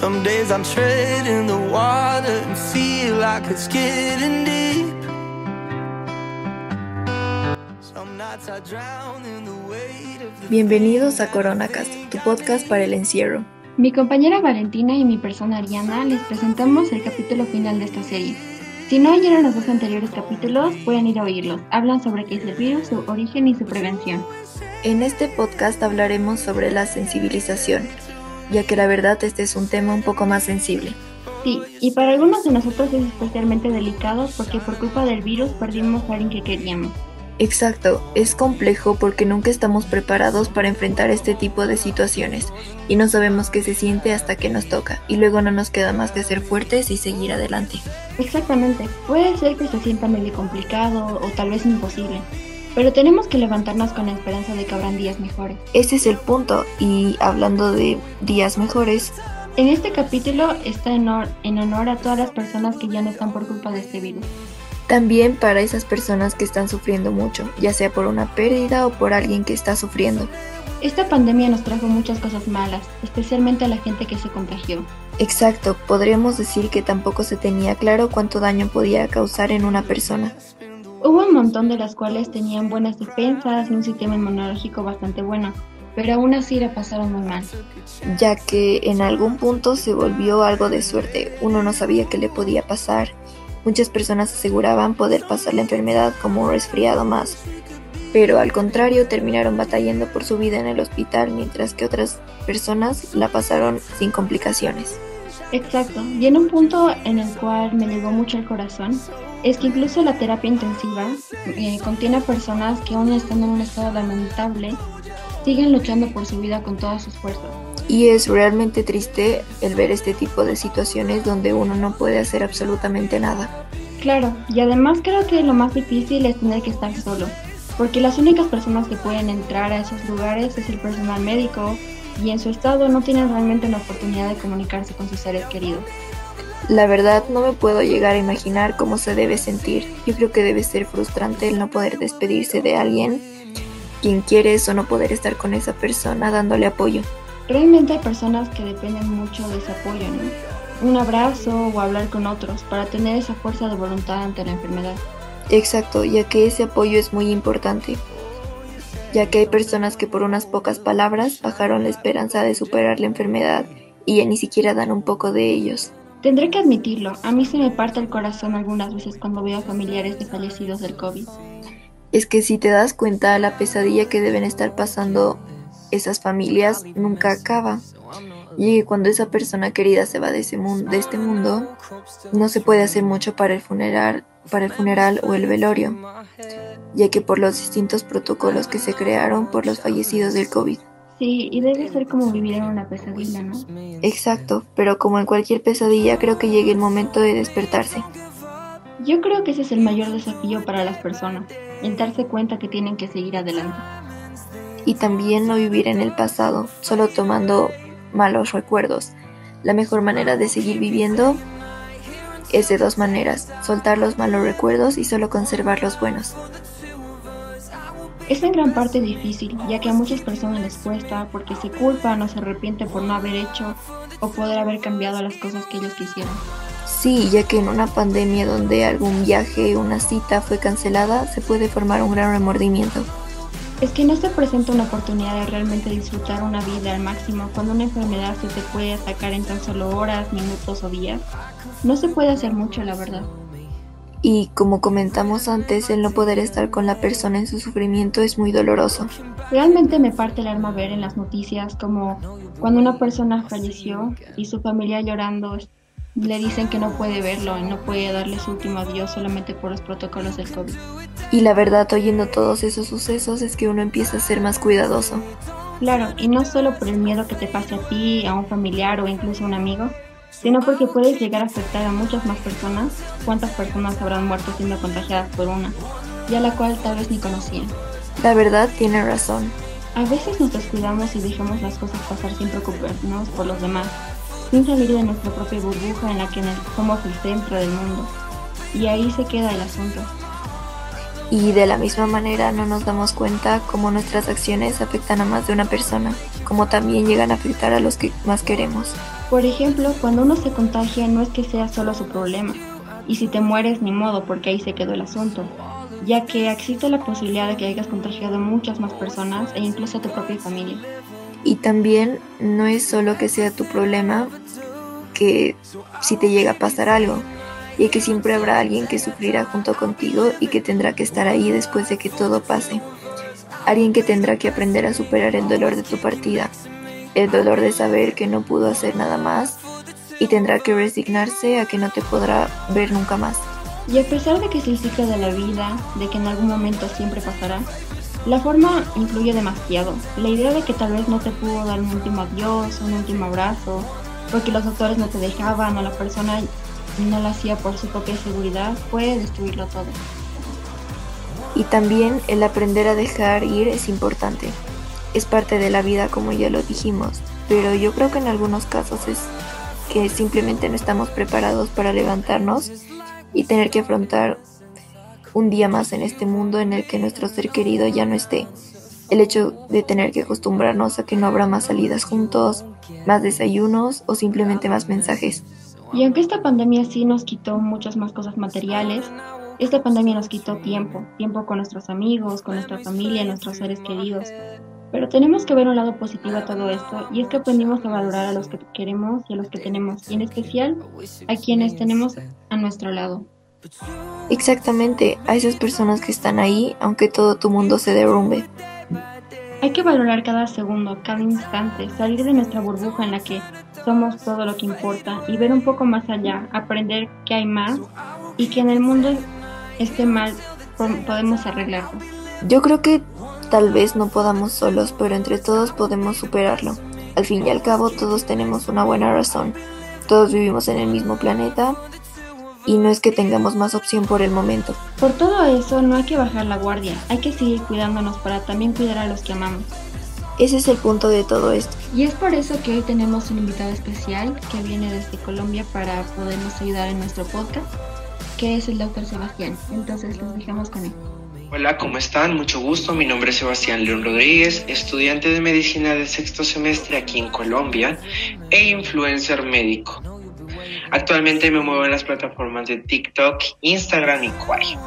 Some days I'm treading the water and feel like it's getting deep. Some nights I drown in the weight of the Bienvenidos a CoronaCast, tu podcast para el encierro. Mi compañera Valentina y mi persona Ariana les presentamos el capítulo final de esta serie. Si no oyeron los dos anteriores capítulos, pueden ir a oírlos. Hablan sobre qué es el virus, su origen y su prevención. En este podcast hablaremos sobre la sensibilización, ya que la verdad este es un tema un poco más sensible. Sí, y para algunos de nosotros es especialmente delicado porque por culpa del virus perdimos a alguien que queríamos. Exacto, es complejo porque nunca estamos preparados para enfrentar este tipo de situaciones y no sabemos qué se siente hasta que nos toca y luego no nos queda más que ser fuertes y seguir adelante. Exactamente, puede ser que se sienta medio complicado o tal vez imposible, pero tenemos que levantarnos con la esperanza de que habrán días mejores. Ese es el punto y hablando de días mejores, En este capítulo está en honor, en honor a todas las personas que ya no están por culpa de este virus. también para esas personas que están sufriendo mucho, ya sea por una pérdida o por alguien que está sufriendo. Esta pandemia nos trajo muchas cosas malas, especialmente a la gente que se contagió. Exacto, podríamos decir que tampoco se tenía claro cuánto daño podía causar en una persona. Hubo un montón de las cuales tenían buenas defensas y un sistema inmunológico bastante bueno, pero aún así la pasaron muy mal. ya que en algún punto se volvió algo de suerte. Uno no sabía qué le podía pasar. Muchas personas aseguraban poder pasar la enfermedad como un resfriado más, pero al contrario terminaron batallando por su vida en el hospital, mientras que otras personas la pasaron sin complicaciones. Exacto, y en un punto en el cual me llegó mucho al corazón, es que incluso la terapia intensiva eh, contiene a personas que aún estando en un estado lamentable, siguen luchando por su vida con todas sus fuerzas. Y es realmente triste el ver este tipo de situaciones donde uno no puede hacer absolutamente nada. Claro, y además creo que lo más difícil es tener que estar solo, porque las únicas personas que pueden entrar a esos lugares es el personal médico y en su estado no tienen realmente la oportunidad de comunicarse con sus seres queridos. La verdad no me puedo llegar a imaginar cómo se debe sentir. Yo creo que debe ser frustrante el no poder despedirse de alguien quien quieres o no poder estar con esa persona dándole apoyo. Realmente hay personas que dependen mucho de ese apoyo, ¿no? Un abrazo o hablar con otros para tener esa fuerza de voluntad ante la enfermedad. Exacto, ya que ese apoyo es muy importante, ya que hay personas que por unas pocas palabras bajaron la esperanza de superar la enfermedad y ya ni siquiera dan un poco de ellos. Tendré que admitirlo, a mí se me parte el corazón algunas veces cuando veo familiares de fallecidos del COVID. Es que si te das cuenta, la pesadilla que deben estar pasando esas familias nunca acaba. Y cuando esa persona querida se va de, ese mundo, de este mundo, no se puede hacer mucho para el funeral, para el funeral o el velorio, ya que por los distintos protocolos que se crearon por los fallecidos del COVID. Sí, y debe ser como vivir en una pesadilla, ¿no? Exacto, pero como en cualquier pesadilla, creo que llega el momento de despertarse. Yo creo que ese es el mayor desafío para las personas, el darse cuenta que tienen que seguir adelante. y también no vivir en el pasado, solo tomando malos recuerdos. La mejor manera de seguir viviendo es de dos maneras, soltar los malos recuerdos y solo conservar los buenos. Es en gran parte difícil, ya que a muchas personas les cuesta porque se culpan o se arrepienten por no haber hecho o poder haber cambiado las cosas que ellos quisieron. Sí, ya que en una pandemia donde algún viaje o una cita fue cancelada, se puede formar un gran remordimiento. Es que no se presenta una oportunidad de realmente disfrutar una vida al máximo cuando una enfermedad se te puede atacar en tan solo horas, minutos o días. No se puede hacer mucho, la verdad. Y como comentamos antes, el no poder estar con la persona en su sufrimiento es muy doloroso. Realmente me parte el alma ver en las noticias como cuando una persona falleció y su familia llorando le dicen que no puede verlo y no puede darle su último adiós solamente por los protocolos del COVID. Y la verdad, oyendo todos esos sucesos, es que uno empieza a ser más cuidadoso. Claro, y no solo por el miedo que te pase a ti, a un familiar o incluso a un amigo, sino porque puedes llegar a afectar a muchas más personas. ¿Cuántas personas habrán muerto siendo contagiadas por una? Y a la cual tal vez ni conocían. La verdad tiene razón. A veces nos descuidamos y dejamos las cosas pasar sin preocuparnos por los demás, sin salir de nuestra propia burbuja en la que somos el centro del mundo. Y ahí se queda el asunto. Y de la misma manera no nos damos cuenta cómo nuestras acciones afectan a más de una persona, como también llegan a afectar a los que más queremos. Por ejemplo, cuando uno se contagia no es que sea solo su problema, y si te mueres ni modo porque ahí se quedó el asunto, ya que existe la posibilidad de que hayas contagiado a muchas más personas e incluso a tu propia familia. Y también no es solo que sea tu problema, que si te llega a pasar algo, y que siempre habrá alguien que sufrirá junto contigo y que tendrá que estar ahí después de que todo pase. Alguien que tendrá que aprender a superar el dolor de tu partida, el dolor de saber que no pudo hacer nada más y tendrá que resignarse a que no te podrá ver nunca más. Y a pesar de que es el ciclo de la vida, de que en algún momento siempre pasará, la forma influye demasiado. La idea de que tal vez no te pudo dar un último adiós, un último abrazo, porque los doctores no te dejaban o la persona no lo hacía por su propia seguridad, puede destruirlo todo. Y también el aprender a dejar ir es importante. Es parte de la vida como ya lo dijimos, pero yo creo que en algunos casos es que simplemente no estamos preparados para levantarnos y tener que afrontar un día más en este mundo en el que nuestro ser querido ya no esté. El hecho de tener que acostumbrarnos a que no habrá más salidas juntos, más desayunos o simplemente más mensajes. Y aunque esta pandemia sí nos quitó muchas más cosas materiales, esta pandemia nos quitó tiempo, tiempo con nuestros amigos, con nuestra familia, nuestros seres queridos. Pero tenemos que ver un lado positivo a todo esto y es que aprendimos a valorar a los que queremos y a los que tenemos, y en especial a quienes tenemos a nuestro lado. Exactamente, a esas personas que están ahí, aunque todo tu mundo se derrumbe. Hay que valorar cada segundo, cada instante, salir de nuestra burbuja en la que somos todo lo que importa y ver un poco más allá, aprender que hay más y que en el mundo esté mal podemos arreglarlo. Yo creo que tal vez no podamos solos, pero entre todos podemos superarlo. Al fin y al cabo todos tenemos una buena razón. Todos vivimos en el mismo planeta y no es que tengamos más opción por el momento. Por todo eso no hay que bajar la guardia, hay que seguir cuidándonos para también cuidar a los que amamos. Ese es el punto de todo esto. Y es por eso que hoy tenemos un invitado especial que viene desde Colombia para podernos ayudar en nuestro podcast, que es el doctor Sebastián. Entonces los dejamos con él. Hola, ¿cómo están? Mucho gusto. Mi nombre es Sebastián León Rodríguez, estudiante de medicina de sexto semestre aquí en Colombia e influencer médico. Actualmente me muevo en las plataformas de TikTok, Instagram y Quai.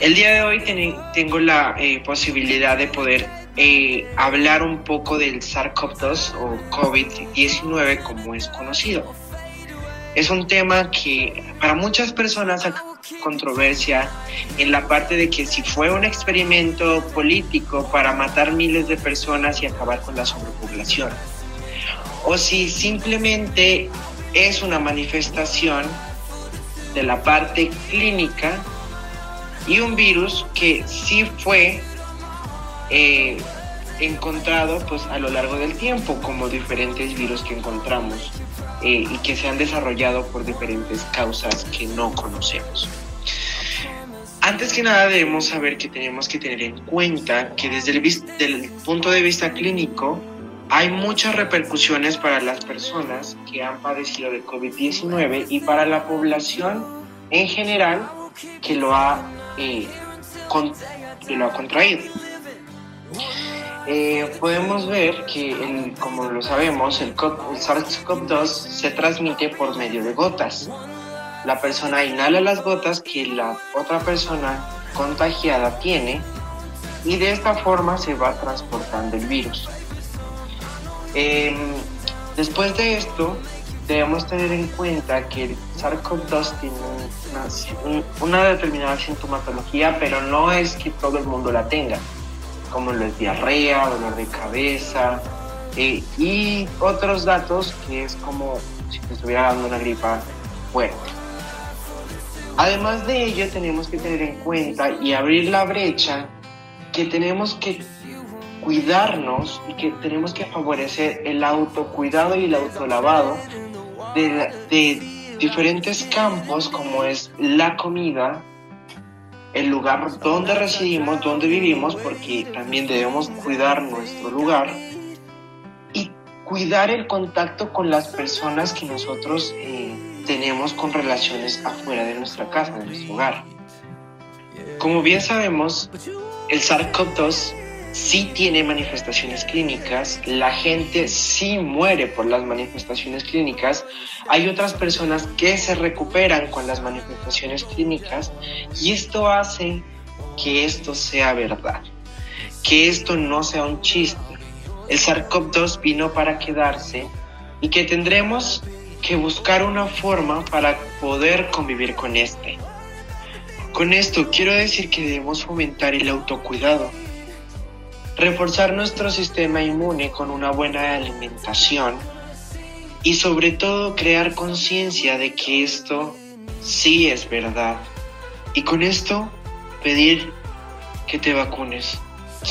El día de hoy tengo la eh, posibilidad de poder eh, hablar un poco del SARS-CoV-2 o COVID-19 como es conocido. Es un tema que para muchas personas controversia en la parte de que si fue un experimento político para matar miles de personas y acabar con la sobrepoblación, o si simplemente es una manifestación de la parte clínica y un virus que sí fue eh, encontrado pues a lo largo del tiempo como diferentes virus que encontramos eh, y que se han desarrollado por diferentes causas que no conocemos. Antes que nada debemos saber que tenemos que tener en cuenta que desde el punto de vista clínico hay muchas repercusiones para las personas que han padecido de COVID-19 y para la población en general que lo ha, eh, lo ha contraído. Eh, podemos ver que, como lo sabemos, el, el SARS-CoV-2 se transmite por medio de gotas. La persona inhala las gotas que la otra persona contagiada tiene y de esta forma se va transportando el virus. Em, después de esto, debemos tener en cuenta que el SARS-CoV-2 tiene una, determinada sintomatología, pero no es que todo el mundo la tenga, como lo es diarrea, dolor de cabeza eh, y otros datos que es como si te estuviera dando una gripa fuerte. Además de ello, tenemos que tener en cuenta y abrir la brecha que tenemos que cuidarnos y que tenemos que favorecer el autocuidado y el autolavado de, de diferentes campos como es la comida, el lugar donde residimos, donde vivimos, porque también debemos cuidar nuestro lugar y cuidar el contacto con las personas que nosotros eh, tenemos con relaciones afuera de nuestra casa, de nuestro hogar. Como bien sabemos, el SARS-CoV-2 sí tiene manifestaciones clínicas, la gente sí muere por las manifestaciones clínicas, hay otras personas que se recuperan con las manifestaciones clínicas y esto hace que esto sea verdad, que esto no sea un chiste. El SARS-CoV-2 vino para quedarse y que tendremos que buscar una forma para poder convivir con este. Con esto quiero decir que debemos fomentar el autocuidado reforzar nuestro sistema inmune con una buena alimentación y sobre todo crear conciencia de que esto sí es verdad. Y con esto pedir que te vacunes.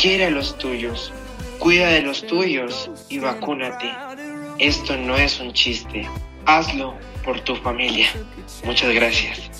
Quiere a los tuyos, cuida de los tuyos y vacúnate. Esto no es un chiste. Hazlo por tu familia. Muchas gracias.